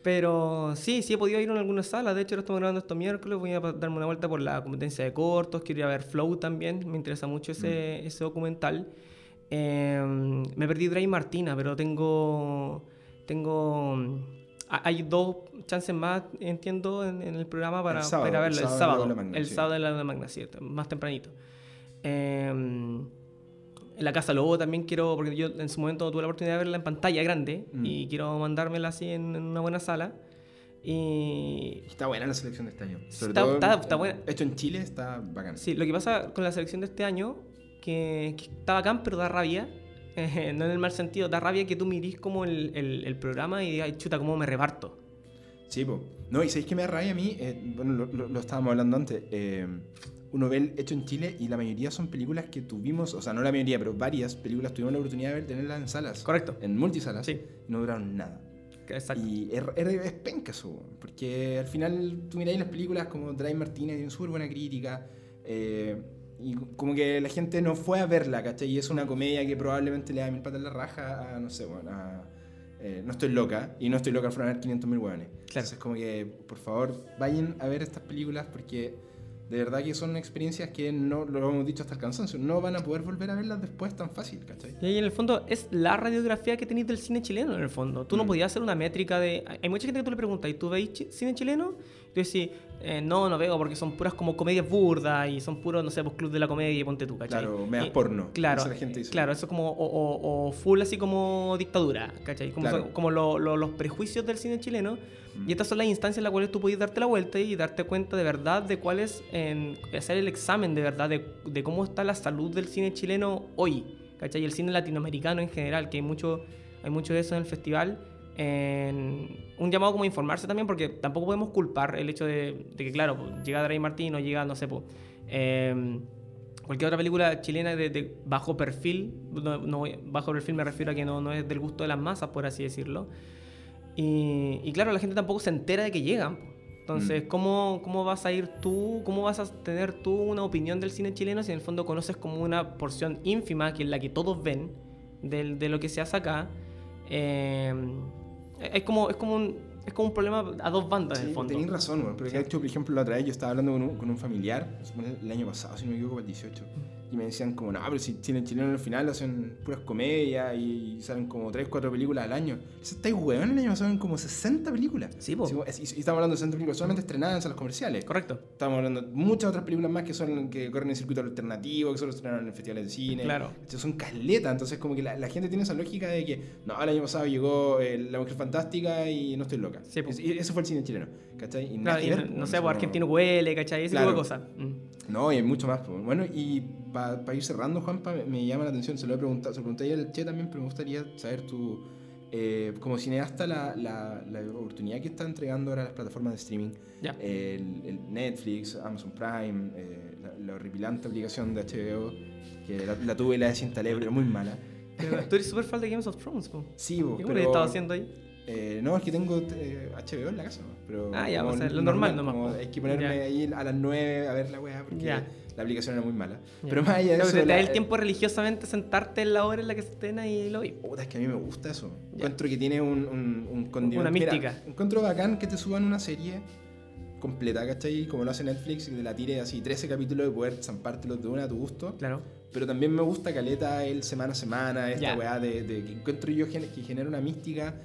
Pero sí, sí he podido ir a algunas salas. De hecho, ahora estamos grabando esto miércoles. Voy a darme una vuelta por la competencia de cortos. Quiero ir a ver Flow también. Me interesa mucho ese, ese documental. Eh, me perdí Dray Martina, pero tengo, tengo ha- hay dos chances más, entiendo, en, en el programa para, El sábado, para el verlo. El sábado sábado. de la Magna, el sí. sábado de la Magna, cierto, más tempranito. Eh, en la Casa Lobo también quiero, porque yo en su momento tuve la oportunidad de verla en pantalla grande Mm. y quiero mandármela así en, en una buena sala. Y Está buena la selección de este año. Sobre Está- todo, está- está buena. Hecho en Chile está bacán. Sí, lo que pasa con la selección de este año, que, que está bacán, pero da rabia. eh, no en el mal sentido, da rabia que tú mirís como el, el- el programa y digas, "Ay, chuta, ¿cómo me reparto? Sí, po. No, y sabéis que me da rabia a mí, Eh, bueno, lo, lo- lo estábamos hablando antes. eh, uno ve hecho en Chile y la mayoría son películas que tuvimos, o sea, no la mayoría, pero varias películas tuvimos la oportunidad de ver, tenerlas en salas. Correcto. En multisalas. Sí. y no duraron nada. Exacto. Y es, es, penca eso, porque al final tú miráis las películas como Drive Martínez, tiene súper buena crítica, eh, y como que la gente no fue a verla, ¿cachai? Y es una comedia que probablemente le da mil patas en la raja a, no sé, bueno, a... eh, no estoy loca, y no estoy loca por ver 500 mil hueones. Entonces como que, por favor, vayan a ver estas películas porque de verdad que son experiencias que no, lo hemos dicho hasta el cansancio, no van a poder volver a verlas después tan fácil, ¿cachai? Y en el fondo es la radiografía que tenéis del cine chileno en el fondo. Tú no Mm. podías hacer una métrica de... Hay mucha gente que tú le preguntas, ¿y tú veis cine chileno? Y tú decís, eh, no, no veo porque son puras como comedias burdas y son puros, no sé, pues club de la comedia y ponte tú, ¿cachai? Claro, meas Y- porno, Claro, eso la gente dice. claro, eso es como, o, o- o full así como dictadura, ¿cachai? Como, Claro. son- como lo- lo- los prejuicios del cine chileno. Mm. Y estas son las instancias en las cuales tú puedes darte la vuelta y darte cuenta de verdad de cuál es, en, hacer el examen de verdad de, de cómo está la salud del cine chileno hoy, ¿cachai? Y el cine latinoamericano en general, que hay mucho, hay mucho de eso en el festival. En un llamado como a informarse también, porque tampoco podemos culpar el hecho de, de que, claro, pues, llega Drey Martín o llega, no sé, pues, em, cualquier otra película chilena de, de bajo perfil, no, no bajo perfil me refiero a que no, no es del gusto de las masas, por así decirlo. Y, y claro, la gente tampoco se entera de que llegan. po. Entonces, Mm. ¿cómo, ¿cómo vas a ir tú, cómo vas a tener tú una opinión del cine chileno si en el fondo conoces como una porción ínfima, que es la que todos ven, del- de, lo que se hace acá? Eh, es, como, es, como un, es como un problema a dos bandas, en Sí, el fondo. tenéis razón, weón, porque de hecho, por ejemplo, la otra vez yo estaba hablando con un, con un familiar, el año pasado, si no me equivoco, el 18, y me decían como, no, pero si cine chileno al final hacen puras comedias y salen como 3, 4 películas al año. ¿Estáis weón? El año pasado salen como 60 películas. Sí, po. y, estamos hablando de 60 películas solamente estrenadas en salas comerciales. Correcto. Estamos hablando de muchas otras películas más que son que corren en circuito alternativo, que solo estrenaron en festivales de cine. Claro. Entonces son caletas, entonces como que la, la gente tiene esa lógica de que, no, el año pasado llegó eh, La Mujer Fantástica y no estoy loca. Sí, po. Es- y eso fue el cine chileno, ¿cachai? Y Claro, no, po, no eso sé, pues argentino huele, ¿cachai? Ese Claro. tipo de cosas. Mm. No, y hay mucho más. Bueno, y para ir cerrando, Juanpa, me, llama la atención, se lo he preguntado, se lo pregunté ayer al Che también, pero me gustaría saber tu, eh, como cineasta, la, la, la oportunidad que está entregando ahora las plataformas de streaming, Ya. el, el Netflix, Amazon Prime, eh, la, la horripilante aplicación de HBO, que la, la tuve y la desinstalé, pero muy mala. Pero tú eres súper fan de Games of Thrones, po. Sí, po, ¿Qué pero... estaba haciendo ahí? Eh, no, es que tengo eh, HBO en la casa, pero Ah, ya, como o sea, lo normal nomás, como po. hay que ponerme Ya. ahí a las 9 a ver la weá porque Ya. la aplicación era muy mala. Ya. Pero más allá de Claro, eso... te da el tiempo religiosamente sentarte en la hora en la que se estrena y lo vi. Puta, es que a mí me gusta eso. Encuentro que tiene un, un, un condimento. Una Mira, mística. encuentro bacán que te suban una serie completa, ¿cachai? Como lo hace Netflix y te la tire así 13 capítulos de poder zampártelos de una a tu gusto. Claro. Pero también me gusta caleta el semana a semana, esta weá de, de que encuentro yo que genera una mística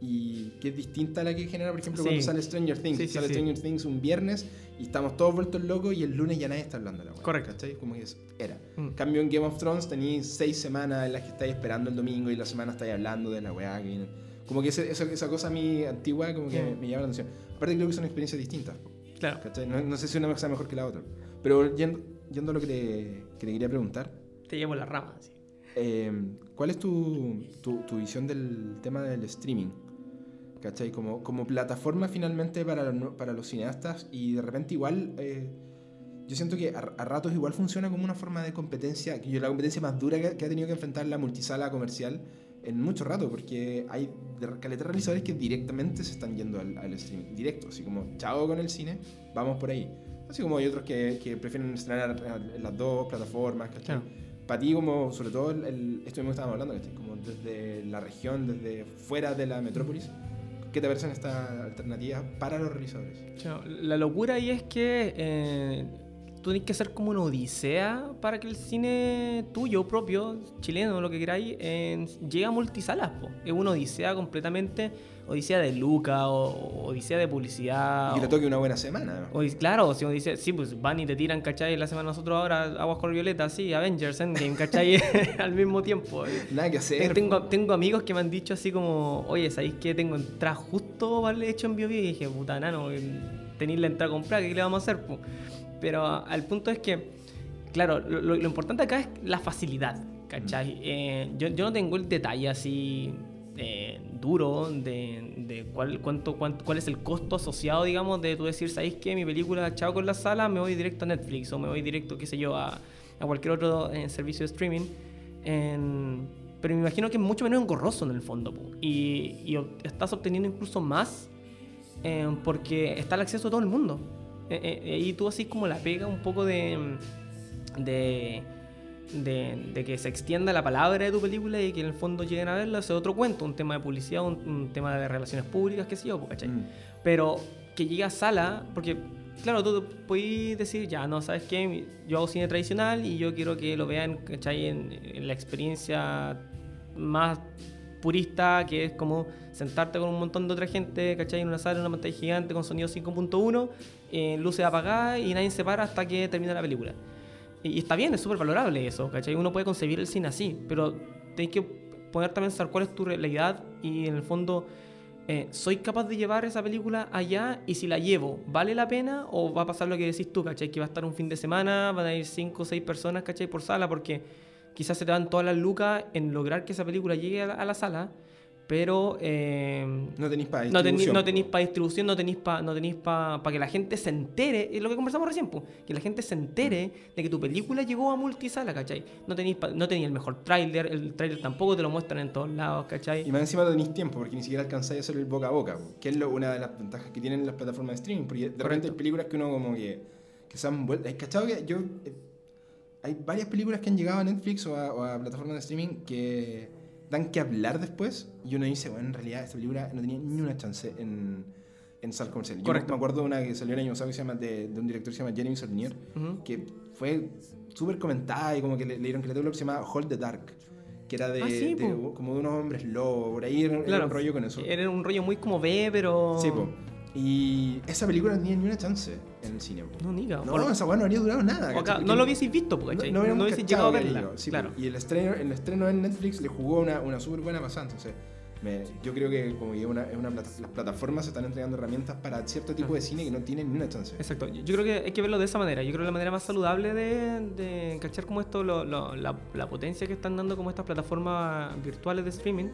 y que es distinta a la que genera, por ejemplo, Sí. cuando sale Stranger Things. Sí, sí, sale. Stranger Things un viernes y estamos todos vueltos locos y el lunes ya nadie está hablando de la weá. Correcto. ¿Cachai? Como que es- era. Mm. Cambio en Game of Thrones tenéis seis semanas en las que estáis esperando el domingo y la semana estáis hablando de la weá que viene. Como que ese- esa, esa cosa a mí antigua como que Mm. me, me llama la atención. Aparte creo que son experiencias distintas. Claro. ¿cachai? No, no sé si una sea mejor que la otra. Pero yendo, yendo a lo que te, que te quería preguntar, Te llevo la rama. sí. eh, ¿cuál es tu, tu, tu visión del tema del streaming? ¿Cachai? Como, como plataforma finalmente para, para los cineastas y de repente igual... eh, yo siento que a, a ratos igual funciona como una forma de competencia, que yo la competencia más dura que, que ha tenido que enfrentar la multisala comercial en mucho rato, porque hay de- caleta de realizadores que directamente se están yendo al, al streaming, directo, así como chao con el cine, vamos por ahí. Así como hay otros que, que prefieren estrenar en las dos plataformas, ¿cachai? Claro. Para ti, como sobre todo el- esto mismo que estábamos hablando, ¿cachai? Como desde la región, desde fuera de la metrópolis, ¿qué te parecen estas alternativas para los realizadores? La locura ahí es que eh, tú tienes que hacer como una odisea para que el cine tuyo propio, chileno, lo que queráis, eh, llegue a multisalas. Es una odisea completamente, odisea de Luca o, odisea de publicidad. Y le toque una buena semana. o- claro, si uno dice, sí, pues van y te tiran, ¿cachai? La semana nosotros ahora, Aguas con Violeta, sí, Avengers, Endgame, ¿cachai? Al mismo tiempo. Nada que hacer. Tengo, tengo amigos que me han dicho así como, oye, ¿sabéis que tengo entrada justo para el hecho en BioBio? Y dije, puta nano, tenéis la entrada comprada, ¿qué le vamos a hacer? po?". Pero al punto es que, claro, lo, lo- lo importante acá es la facilidad, ¿cachai? Eh, yo, yo no tengo el detalle así eh, duro de, de cuál, cuánto, cuánto- cuál es el costo asociado, digamos, de tú decir, ¿sabéis que mi película, chao con la sala, me voy directo a Netflix o me voy directo, qué sé yo, a, a cualquier otro eh, servicio de streaming? Pero me imagino que es mucho menos engorroso en el fondo. Y, y estás obteniendo incluso más eh, porque está el acceso a todo el mundo. Y tú así como la pega un poco de, de, de, de que se extienda la palabra de tu película y que en el fondo lleguen a verla, es otro cuento, un tema de publicidad, un, un tema de relaciones públicas, qué sé yo, po, ¿cachai? Mm. Pero que llegue a sala, porque claro, tú puedes decir, ya, no, ¿sabes qué? Yo hago cine tradicional y yo quiero que lo vean, ¿cachai? En, en la experiencia más purista, que es como sentarte con un montón de otra gente, ¿cachai? En una sala, en una pantalla gigante con sonido 5.1, eh, luces apagadas y nadie se para hasta que termina la película. Y, está bien, es súper valorable eso, ¿cachai? Uno puede concebir el cine así, pero tenés que ponerte a pensar cuál es tu realidad y en el fondo, eh, ¿soy capaz de llevar esa película allá? Y si la llevo, ¿vale la pena? ¿O va a pasar lo que decís tú, ¿cachai? Que va a estar un fin de semana, van a ir 5 o 6 personas, ¿cachai? Por sala, porque quizás se te van todas las lucas en lograr que esa película llegue a la sala, pero... eh, No tenéis para no, distribución. no tenéis para distribución, no tenéis para no tenéis pa, pa que la gente se entere, es lo que conversamos recién, po, que la gente se entere de que tu película llegó a multisala, ¿cachai? No tenéis no tenéis el mejor tráiler, el tráiler tampoco te lo muestran en todos lados, ¿cachai? Y más encima no tenéis tiempo, porque ni siquiera alcanzáis a hacer el boca a boca, po, que es lo- una de las ventajas que tienen las plataformas de streaming. Porque de repente Correcto. hay películas que uno como que, que se han vuelto... ¿Has cachado que yo... eh, hay varias películas que han llegado a Netflix o a, o a plataformas de streaming que dan que hablar después y uno dice, bueno, en realidad esta película no tenía ni una chance en, en salas comerciales. Yo Correcto. me acuerdo de una que salió el año pasado que se llama, de, de un director que se llama Jeremy Ujú. que fue súper comentada y como que le, le dieron lo que se llama Hold the Dark, que era de, Ah, sí, de- po. como de unos hombres lobos, por ahí era, era Claro. un rollo con eso. Era un rollo muy como B, pero... Sí, po. Y esa película no tenía ni una chance en el cine. No, niga. No, Bueno, esa weá no habría durado nada. Porque no lo hubieseis visto, po, ¿cachai? No, cachado llegado a verla. sí, claro. Y el estreno, el estreno en Netflix le jugó una, una súper buena pasada. Entonces, me- yo creo que como que una, es una plata- las plataformas están entregando herramientas para cierto tipo de cine que no tienen ni una chance. Exacto, yo yo creo que hay que verlo de esa manera. Yo creo que la manera más saludable de, de cachar como esto, lo- lo- la, la potencia que están dando como estas plataformas virtuales de streaming,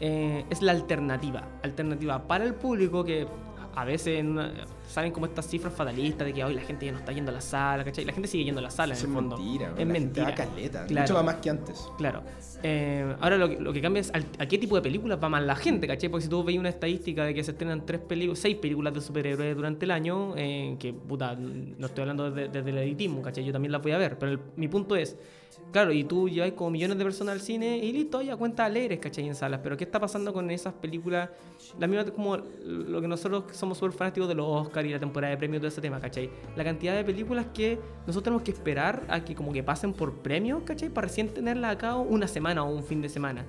eh, es la alternativa. Alternativa para el público que a veces en una- salen como estas cifras fatalistas de que hoy la gente ya no está yendo a la sala, ¿cachai? La gente sigue yendo a la sala Eso en es el fondo. mentira. Es la gente mentira. caleta. Claro. Mucho va más que antes. Claro. Eh, ahora lo que, lo que cambia es al- a qué tipo de películas va más la gente, ¿cachai? Porque si tú veis una estadística de que se estrenan tres películas, seis películas de superhéroes durante el año, eh, que puta, no estoy hablando desde, desde el editismo, ¿cachai? Yo también las voy a ver, pero el- mi punto es, claro, y tú llevas como millones de personas al cine y listo, ya cuentas alegres, ¿cachai? En salas, pero ¿qué está pasando con esas películas? La misma como lo que nosotros somos súper fanáticos de los Oscars y la temporada de premios, todo ese tema, ¿cachai? La cantidad de películas que nosotros tenemos que esperar a que como que pasen por premios, ¿cachai? Para recién tenerla a cabo una semana o un fin de semana.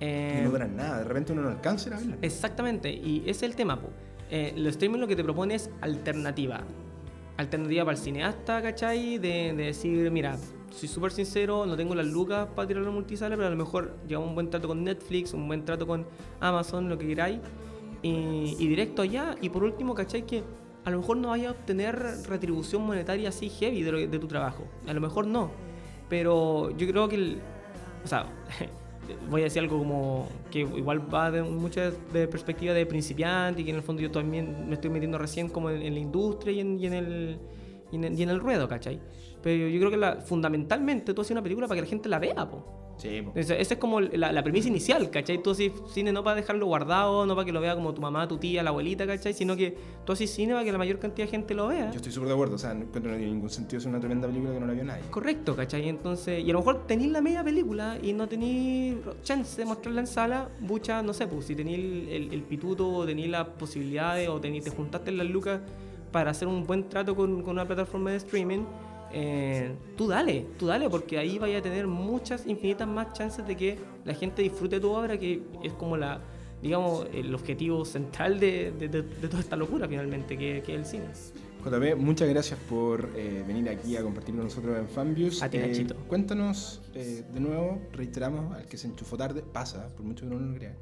Eh, Y no duran nada. De repente uno no alcanza a verla. Exactamente, y ese es el tema. Po. Eh, el streaming lo que te propone es alternativa. Alternativa para el cineasta, ¿cachai? De, de decir, mira, soy súper sincero, no tengo las lucas para tirarlo a multisala, pero a lo mejor llevamos un buen trato con Netflix, un buen trato con Amazon, lo que queráis, y, y directo allá. Y por último, ¿cachai? Que a lo mejor no vaya a obtener retribución monetaria así heavy de, lo- de tu trabajo. A lo mejor no. Pero yo creo que el. O sea, voy a decir algo como que igual va de mucha de perspectiva de principiante y que en el fondo yo también me estoy metiendo recién como en, en la industria y en, y en el, y en, y en el ruedo, ¿cachai? Pero yo creo que la- fundamentalmente tú haces una película para que la gente la vea, po. Sí, po. Esa, esa es como la, la premisa inicial, ¿cachai? Tú haces cine no para dejarlo guardado, no para que lo vea como tu mamá, tu tía, la abuelita, ¿cachai? Sino que tú haces cine para que la mayor cantidad de gente lo vea. Yo estoy súper de acuerdo. O sea, no encuentro ningún sentido. Es una tremenda película que no la vio nadie. Correcto, ¿cachai? Entonces, y a lo mejor tenéis la media película y no tenéis chance de mostrarla en sala, bucha, no sé, pues si tenéis el, el, el pituto o tenéis las posibilidades o tenéis, te juntaste en las lucas para hacer un buen trato con, con una plataforma de streaming, eh, tú dale, tú dale, porque ahí vaya a tener muchas, infinitas más chances de que la gente disfrute tu obra, que es como la, digamos, el objetivo central de, de- de- de toda esta locura finalmente, que, que es el cine. JP, muchas gracias por eh, venir aquí a compartir con nosotros en Fanviews. A ti, Eh, Nachito. cuéntanos eh, de nuevo, reiteramos, al que se enchufó tarde, pasa, por mucho que no lo crea.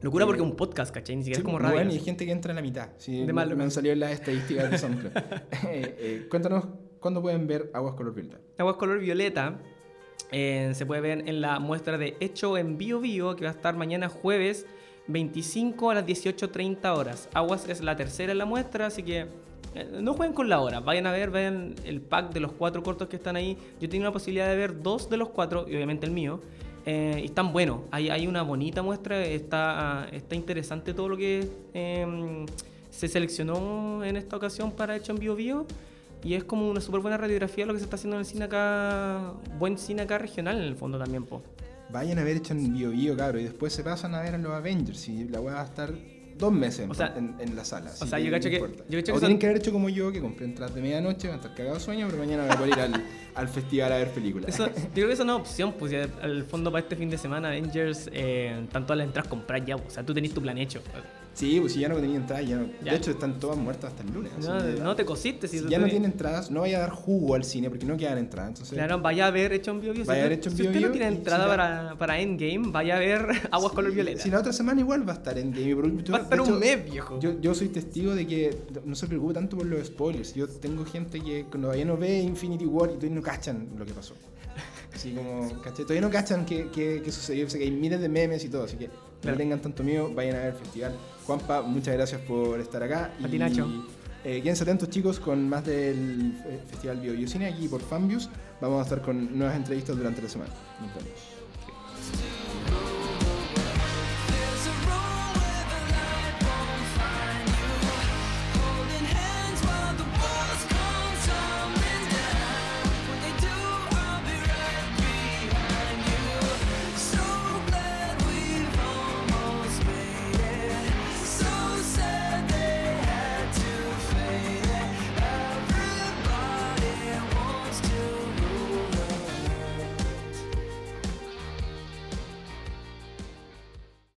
Locura Eh, porque es un podcast, ¿cachai? Ni siquiera Sí, es como bueno, radio. y hay gente que entra en la mitad. Sí, De me- malo. me han salido las estadísticas de SoundCloud. Eh, eh, cuéntanos, ¿cuándo pueden ver Aguas Color Violeta? Aguas color violeta eh, se puede ver en la muestra de Hecho en Bio Bio, que va a estar mañana jueves 25 a las 18.30 horas. Aguas es la tercera en la muestra, así que eh, no jueguen con la hora. Vayan a ver, vean el pack de los cuatro cortos que están ahí. Yo tengo la posibilidad de ver dos de los cuatro, y obviamente el mío. eh, y están buenos. Hay, hay una bonita muestra, está, está interesante todo lo que eh, se seleccionó en esta ocasión para Hecho en Bio Bio. Y es como una súper buena radiografía de lo que se está haciendo en el cine acá, buen cine acá regional en el fondo también, po. Vayan a ver hecho en Bio Bio, cabrón, y después se pasan a ver a los Avengers. Y la va a estar dos meses en, O sea- en- en la sala. así sea, yo no cacho que- importa. yo cacho o que tienen son- que haber hecho como yo, que compré entradas de medianoche, van a estar cagados de sueño, pero mañana voy a poder ir al, al festival a ver películas. Eso, yo creo que eso es una opción, pues ya al fondo para este fin de semana Avengers, eh, tanto las entradas comprar ya, o sea, tú tenés tu plan hecho. Sí, pues si ya no tenía entradas, ya no. Ya. De hecho, están todas muertas hasta el lunes. No, no te cosiste. Si, Si ya no tiene entradas, no vaya a dar jugo al cine porque no quedan entradas. Entonces, Claro, vaya a ver Hecho en Bio Bio. Si Vaya a ver Hecho en si Bio usted no Bio tiene y entrada si para, para Endgame, vaya a ver Aguas Color Violeta. Si la otra semana igual va a estar en Game Pro- Va a estar de un hecho, mes, viejo. Yo, yo soy testigo de que no se preocupe tanto por los spoilers. Yo tengo gente que cuando todavía no ve Infinity War y todavía no cachan lo que pasó. Así como, ¿cachai? Todavía no cachan qué, qué, qué sucedió. Yo sé que hay miles de memes y todo, así que no tengan tanto miedo, vayan a ver el festival. Juanpa, muchas gracias por estar acá. A ti, Nacho. Eh, quédense atentos chicos con más del eh, Festival Bio Cine aquí por Fanbius. Vamos a estar con nuevas entrevistas durante la semana. Nos vemos.